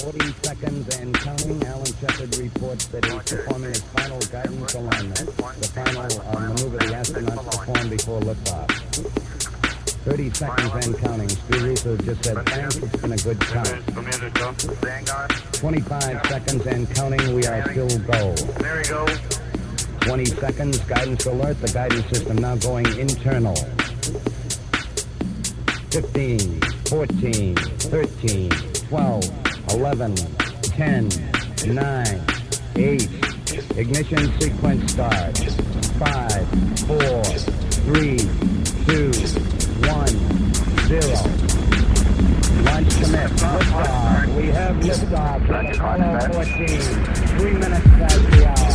40 seconds and counting, Alan Shepard reports that he's performing his final guidance alignment, the final uh, maneuver the astronauts perform before liftoff. 30 seconds and counting. Stu Roosa just said, thanks, it's been a good time." 25 seconds and counting, we are still go. There we go. 20 seconds, guidance alert, the guidance system now going internal. 15, 14, 13, 12, 11, 10, 9, 8. Ignition sequence start. 5, 4, 3, 2, 1, 0. Launch commit. Liftoff. We have liftoff. 14. Three minutes past the hour.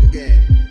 Again.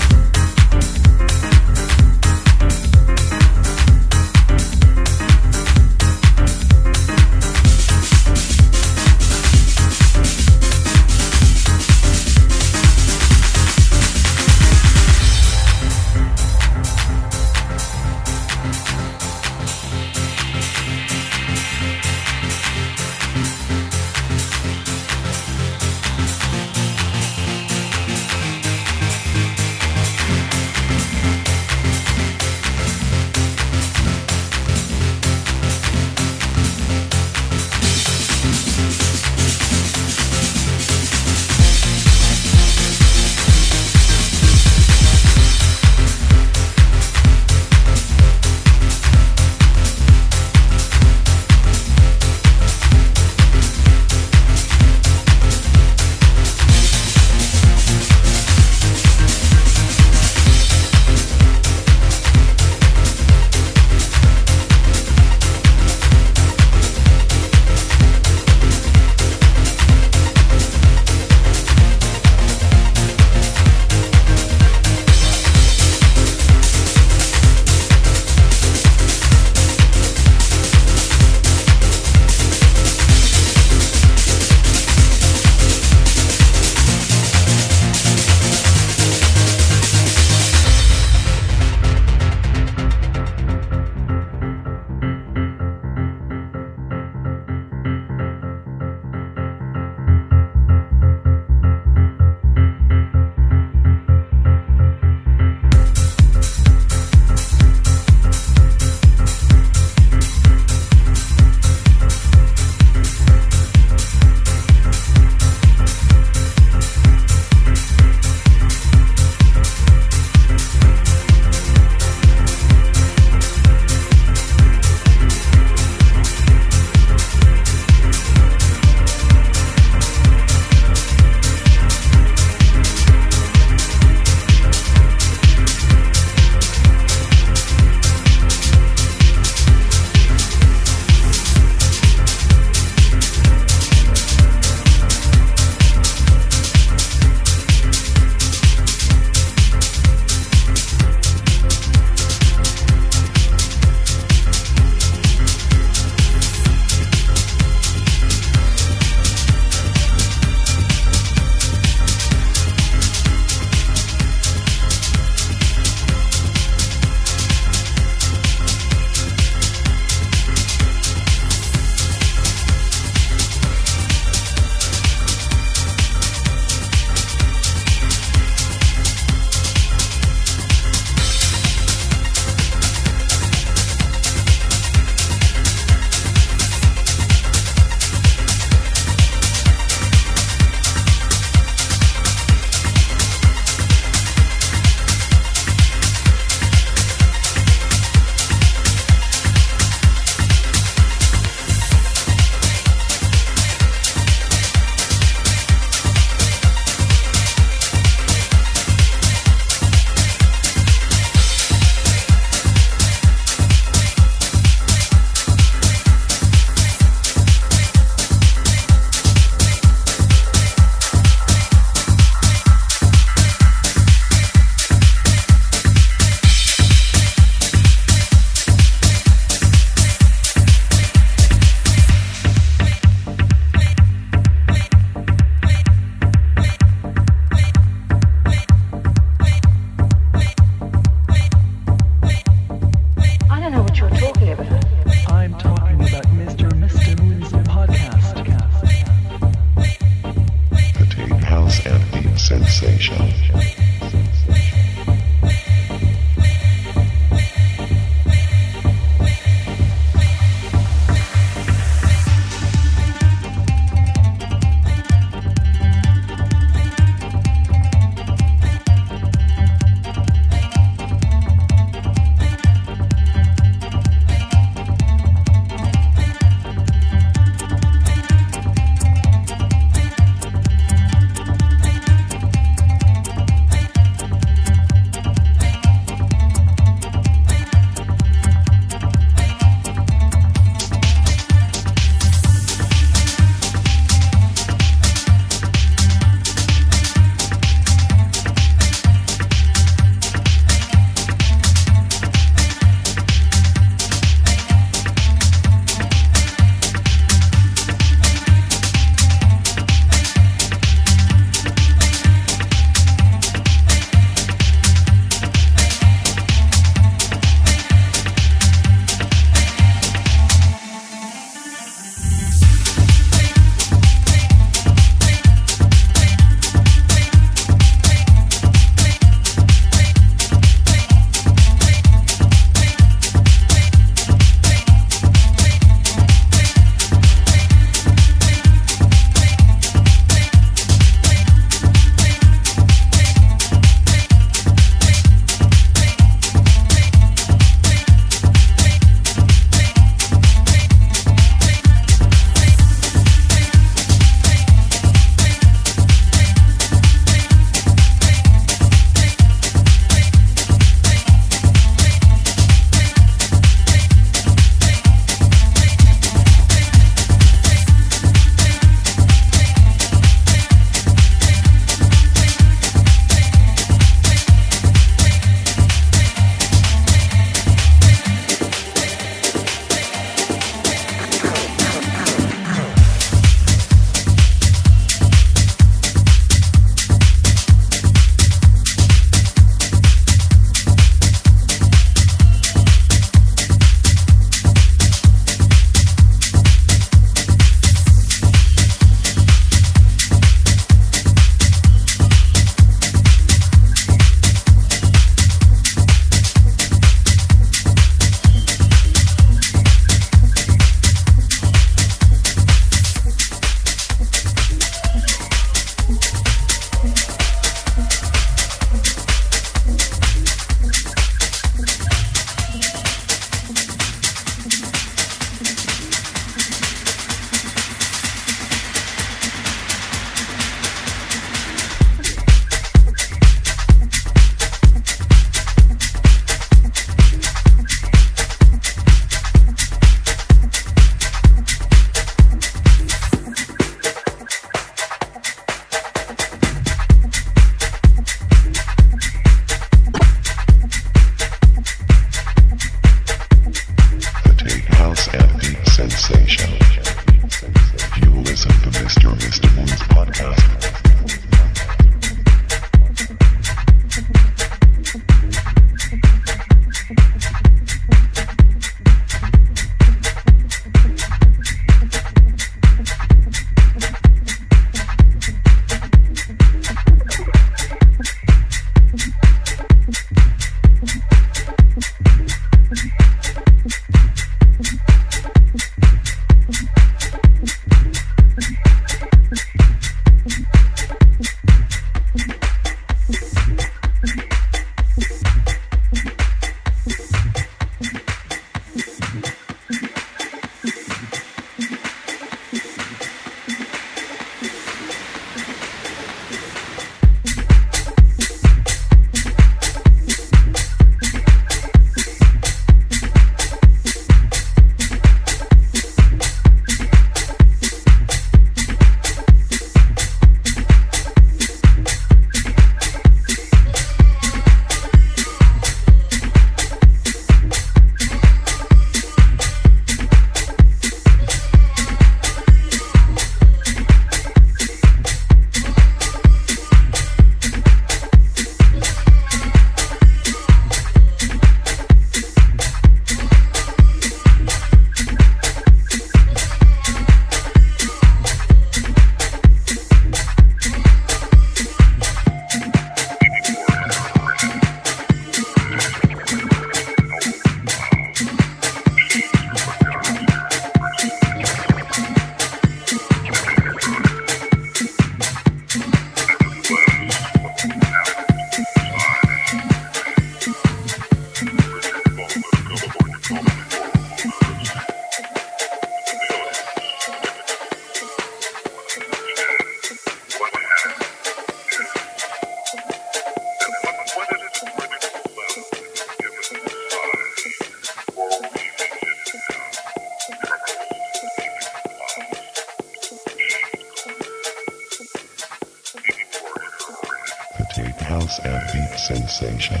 Potato House and Beat Sensation.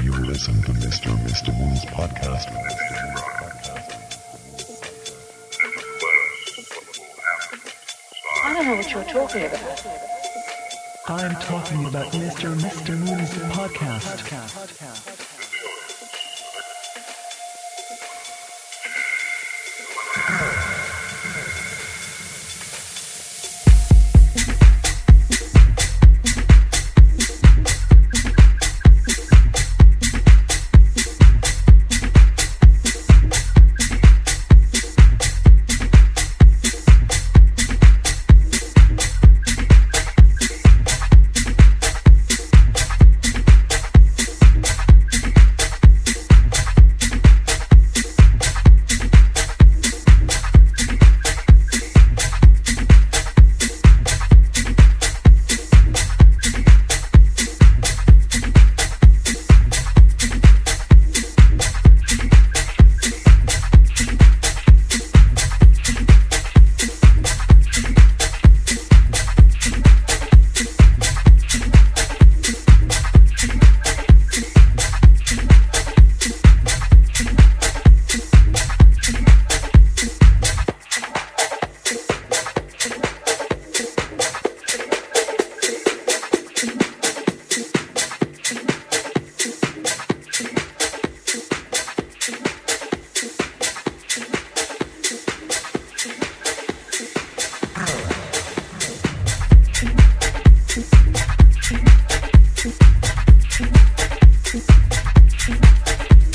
You listen to Mr. Mr. Moon's podcast. I don't know what you're talking about. I'm talking about Mr. Mr. Moon's podcast.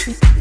Peace.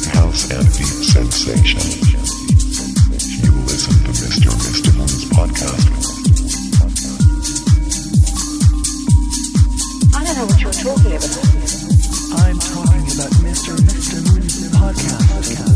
House and Deep Sensation. You listen to Mr. Podcast. I don't know what you're talking about. I'm talking about Mr. Podcast. podcast.